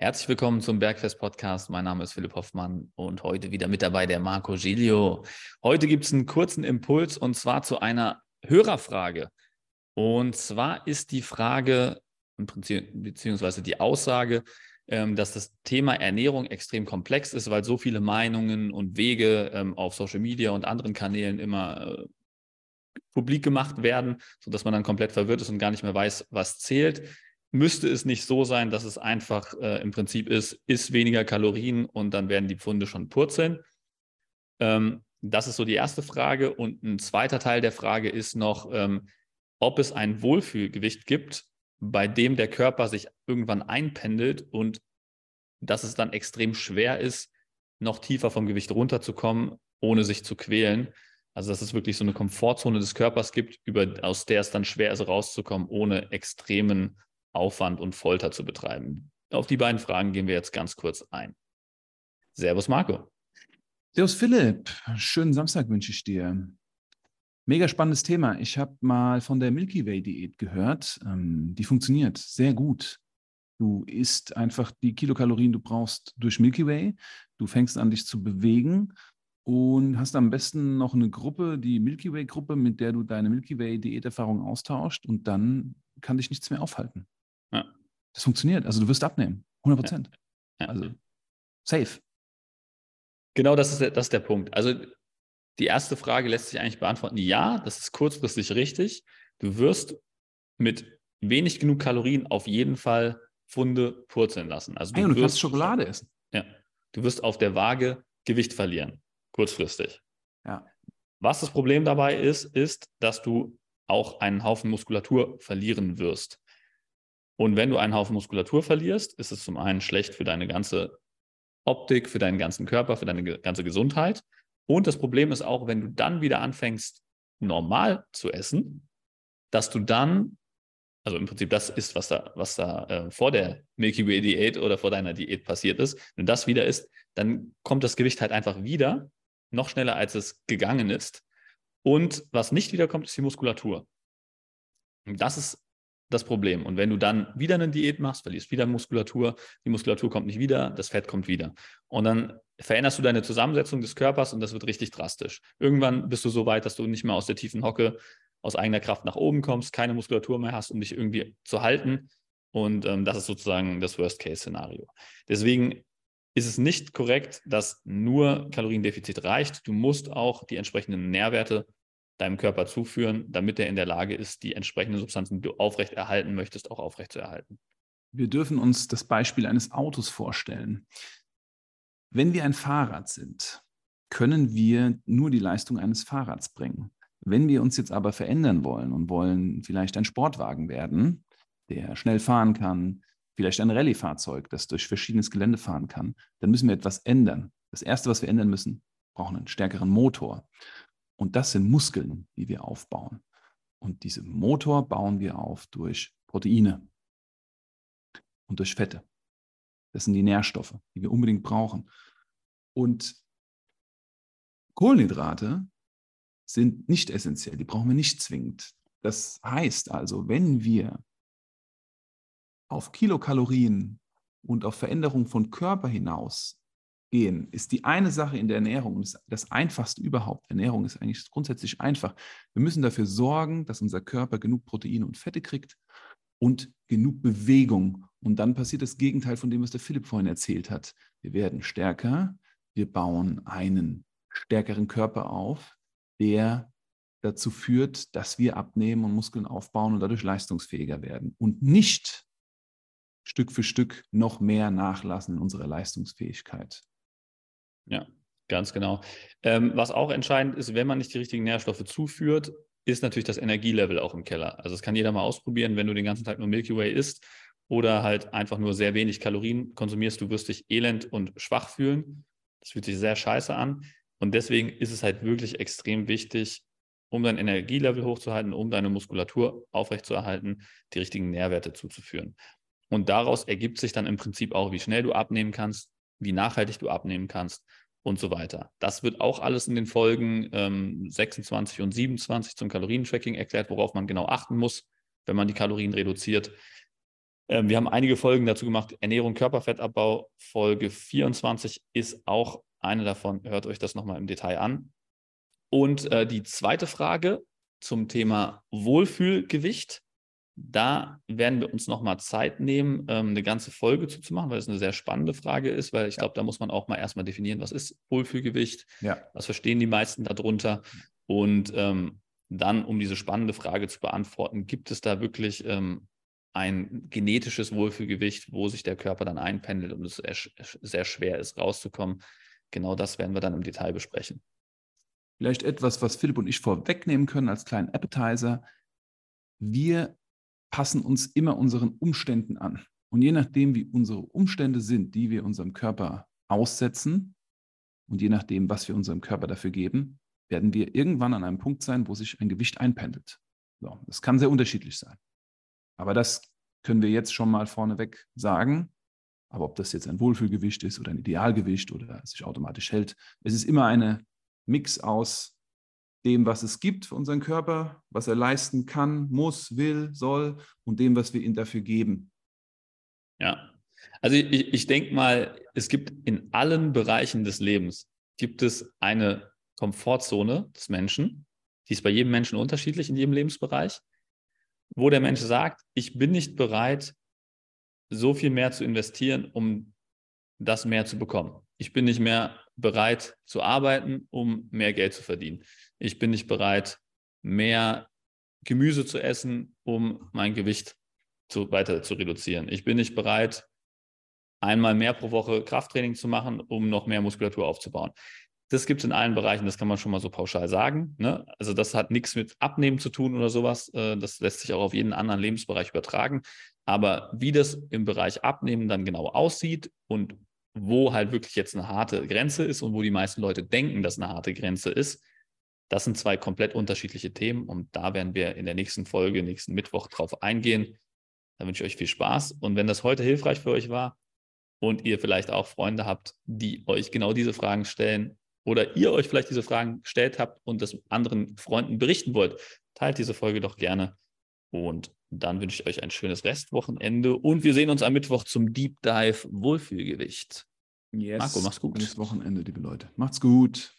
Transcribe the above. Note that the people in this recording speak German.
Herzlich willkommen zum Bergfest Podcast. Mein Name ist Philipp Hoffmann und heute wieder mit dabei der Marco Giglio. Heute gibt es einen kurzen Impuls und zwar zu einer Hörerfrage. Und zwar ist die Frage, beziehungsweise die Aussage, ähm, dass das Thema Ernährung extrem komplex ist, weil so viele Meinungen und Wege ähm, auf Social Media und anderen Kanälen immer äh, publik gemacht werden, sodass man dann komplett verwirrt ist und gar nicht mehr weiß, was zählt müsste es nicht so sein, dass es einfach äh, im Prinzip ist, isst weniger Kalorien und dann werden die Pfunde schon purzeln. Ähm, das ist so die erste Frage. Und ein zweiter Teil der Frage ist noch, ähm, ob es ein Wohlfühlgewicht gibt, bei dem der Körper sich irgendwann einpendelt und dass es dann extrem schwer ist, noch tiefer vom Gewicht runterzukommen, ohne sich zu quälen. Also dass es wirklich so eine Komfortzone des Körpers gibt, über, aus der es dann schwer ist, rauszukommen, ohne extremen Aufwand und Folter zu betreiben? Auf die beiden Fragen gehen wir jetzt ganz kurz ein. Servus Marco. Servus Philipp. Schönen Samstag wünsche ich dir. Mega spannendes Thema. Ich habe mal von der Milky Way Diät gehört. Ähm, die funktioniert sehr gut. Du isst einfach die Kilokalorien, du brauchst durch Milky Way. Du fängst an, dich zu bewegen und hast am besten noch eine Gruppe, die Milky Way Gruppe, mit der du deine Milky Way Diäterfahrung austauscht und dann kann dich nichts mehr aufhalten. Ja. Das funktioniert. Also du wirst abnehmen. 100 Prozent. Ja. Ja. Also safe. Genau das ist, der, das ist der Punkt. Also die erste Frage lässt sich eigentlich beantworten. Ja, das ist kurzfristig richtig. Du wirst mit wenig genug Kalorien auf jeden Fall Funde purzeln lassen. Also du, hey, du wirst, kannst Schokolade essen. Ja. Du wirst auf der Waage Gewicht verlieren. Kurzfristig. Ja. Was das Problem dabei ist, ist, dass du auch einen Haufen Muskulatur verlieren wirst. Und wenn du einen Haufen Muskulatur verlierst, ist es zum einen schlecht für deine ganze Optik, für deinen ganzen Körper, für deine ganze Gesundheit. Und das Problem ist auch, wenn du dann wieder anfängst, normal zu essen, dass du dann, also im Prinzip das ist, was da, was da äh, vor der Milky Way Diät oder vor deiner Diät passiert ist, wenn das wieder ist, dann kommt das Gewicht halt einfach wieder, noch schneller als es gegangen ist. Und was nicht wiederkommt, ist die Muskulatur. Und das ist das Problem. Und wenn du dann wieder eine Diät machst, verlierst wieder Muskulatur, die Muskulatur kommt nicht wieder, das Fett kommt wieder. Und dann veränderst du deine Zusammensetzung des Körpers und das wird richtig drastisch. Irgendwann bist du so weit, dass du nicht mehr aus der tiefen Hocke aus eigener Kraft nach oben kommst, keine Muskulatur mehr hast, um dich irgendwie zu halten. Und ähm, das ist sozusagen das Worst-Case-Szenario. Deswegen ist es nicht korrekt, dass nur Kaloriendefizit reicht. Du musst auch die entsprechenden Nährwerte deinem Körper zuführen, damit er in der Lage ist, die entsprechenden Substanzen, die du aufrechterhalten möchtest, auch aufrechtzuerhalten. Wir dürfen uns das Beispiel eines Autos vorstellen. Wenn wir ein Fahrrad sind, können wir nur die Leistung eines Fahrrads bringen. Wenn wir uns jetzt aber verändern wollen und wollen vielleicht ein Sportwagen werden, der schnell fahren kann, vielleicht ein Rallye-Fahrzeug, das durch verschiedenes Gelände fahren kann, dann müssen wir etwas ändern. Das Erste, was wir ändern müssen, brauchen einen stärkeren Motor. Und das sind Muskeln, die wir aufbauen. Und diesen Motor bauen wir auf durch Proteine und durch Fette. Das sind die Nährstoffe, die wir unbedingt brauchen. Und Kohlenhydrate sind nicht essentiell, die brauchen wir nicht zwingend. Das heißt also, wenn wir auf Kilokalorien und auf Veränderung von Körper hinaus gehen, ist die eine Sache in der Ernährung, das, das einfachste überhaupt. Ernährung ist eigentlich grundsätzlich einfach. Wir müssen dafür sorgen, dass unser Körper genug Proteine und Fette kriegt und genug Bewegung. Und dann passiert das Gegenteil von dem, was der Philipp vorhin erzählt hat. Wir werden stärker, wir bauen einen stärkeren Körper auf, der dazu führt, dass wir abnehmen und Muskeln aufbauen und dadurch leistungsfähiger werden und nicht Stück für Stück noch mehr nachlassen in unserer Leistungsfähigkeit. Ja, ganz genau. Ähm, was auch entscheidend ist, wenn man nicht die richtigen Nährstoffe zuführt, ist natürlich das Energielevel auch im Keller. Also das kann jeder mal ausprobieren, wenn du den ganzen Tag nur Milky Way isst oder halt einfach nur sehr wenig Kalorien konsumierst, du wirst dich elend und schwach fühlen. Das fühlt sich sehr scheiße an. Und deswegen ist es halt wirklich extrem wichtig, um dein Energielevel hochzuhalten, um deine Muskulatur aufrechtzuerhalten, die richtigen Nährwerte zuzuführen. Und daraus ergibt sich dann im Prinzip auch, wie schnell du abnehmen kannst, wie nachhaltig du abnehmen kannst und so weiter. Das wird auch alles in den Folgen ähm, 26 und 27 zum Kalorientracking erklärt, worauf man genau achten muss, wenn man die Kalorien reduziert. Ähm, wir haben einige Folgen dazu gemacht. Ernährung, Körperfettabbau, Folge 24 ist auch eine davon. Hört euch das nochmal im Detail an. Und äh, die zweite Frage zum Thema Wohlfühlgewicht. Da werden wir uns nochmal Zeit nehmen, ähm, eine ganze Folge zu, zu machen, weil es eine sehr spannende Frage ist, weil ich glaube, da muss man auch mal erstmal definieren, was ist Wohlfühlgewicht, ja. was verstehen die meisten darunter. Und ähm, dann, um diese spannende Frage zu beantworten, gibt es da wirklich ähm, ein genetisches Wohlfühlgewicht, wo sich der Körper dann einpendelt und es sehr schwer ist, rauszukommen. Genau das werden wir dann im Detail besprechen. Vielleicht etwas, was Philipp und ich vorwegnehmen können als kleinen Appetizer. Wir passen uns immer unseren Umständen an. Und je nachdem, wie unsere Umstände sind, die wir unserem Körper aussetzen und je nachdem, was wir unserem Körper dafür geben, werden wir irgendwann an einem Punkt sein, wo sich ein Gewicht einpendelt. So, das kann sehr unterschiedlich sein. Aber das können wir jetzt schon mal vorneweg sagen. Aber ob das jetzt ein Wohlfühlgewicht ist oder ein Idealgewicht oder sich automatisch hält, es ist immer eine Mix aus dem, was es gibt für unseren Körper, was er leisten kann, muss, will, soll und dem, was wir ihm dafür geben. Ja, also ich, ich denke mal, es gibt in allen Bereichen des Lebens, gibt es eine Komfortzone des Menschen, die ist bei jedem Menschen unterschiedlich in jedem Lebensbereich, wo der Mensch sagt, ich bin nicht bereit, so viel mehr zu investieren, um das mehr zu bekommen. Ich bin nicht mehr bereit zu arbeiten, um mehr Geld zu verdienen. Ich bin nicht bereit, mehr Gemüse zu essen, um mein Gewicht zu, weiter zu reduzieren. Ich bin nicht bereit, einmal mehr pro Woche Krafttraining zu machen, um noch mehr Muskulatur aufzubauen. Das gibt es in allen Bereichen, das kann man schon mal so pauschal sagen. Ne? Also das hat nichts mit Abnehmen zu tun oder sowas. Äh, das lässt sich auch auf jeden anderen Lebensbereich übertragen. Aber wie das im Bereich Abnehmen dann genau aussieht und wo halt wirklich jetzt eine harte Grenze ist und wo die meisten Leute denken, dass eine harte Grenze ist, das sind zwei komplett unterschiedliche Themen und da werden wir in der nächsten Folge, nächsten Mittwoch drauf eingehen. Da wünsche ich euch viel Spaß und wenn das heute hilfreich für euch war und ihr vielleicht auch Freunde habt, die euch genau diese Fragen stellen oder ihr euch vielleicht diese Fragen gestellt habt und das anderen Freunden berichten wollt, teilt diese Folge doch gerne und dann wünsche ich euch ein schönes Restwochenende und wir sehen uns am Mittwoch zum Deep Dive Wohlfühlgewicht. Yes. Marco, mach's gut. Schönes Wochenende, liebe Leute. Macht's gut.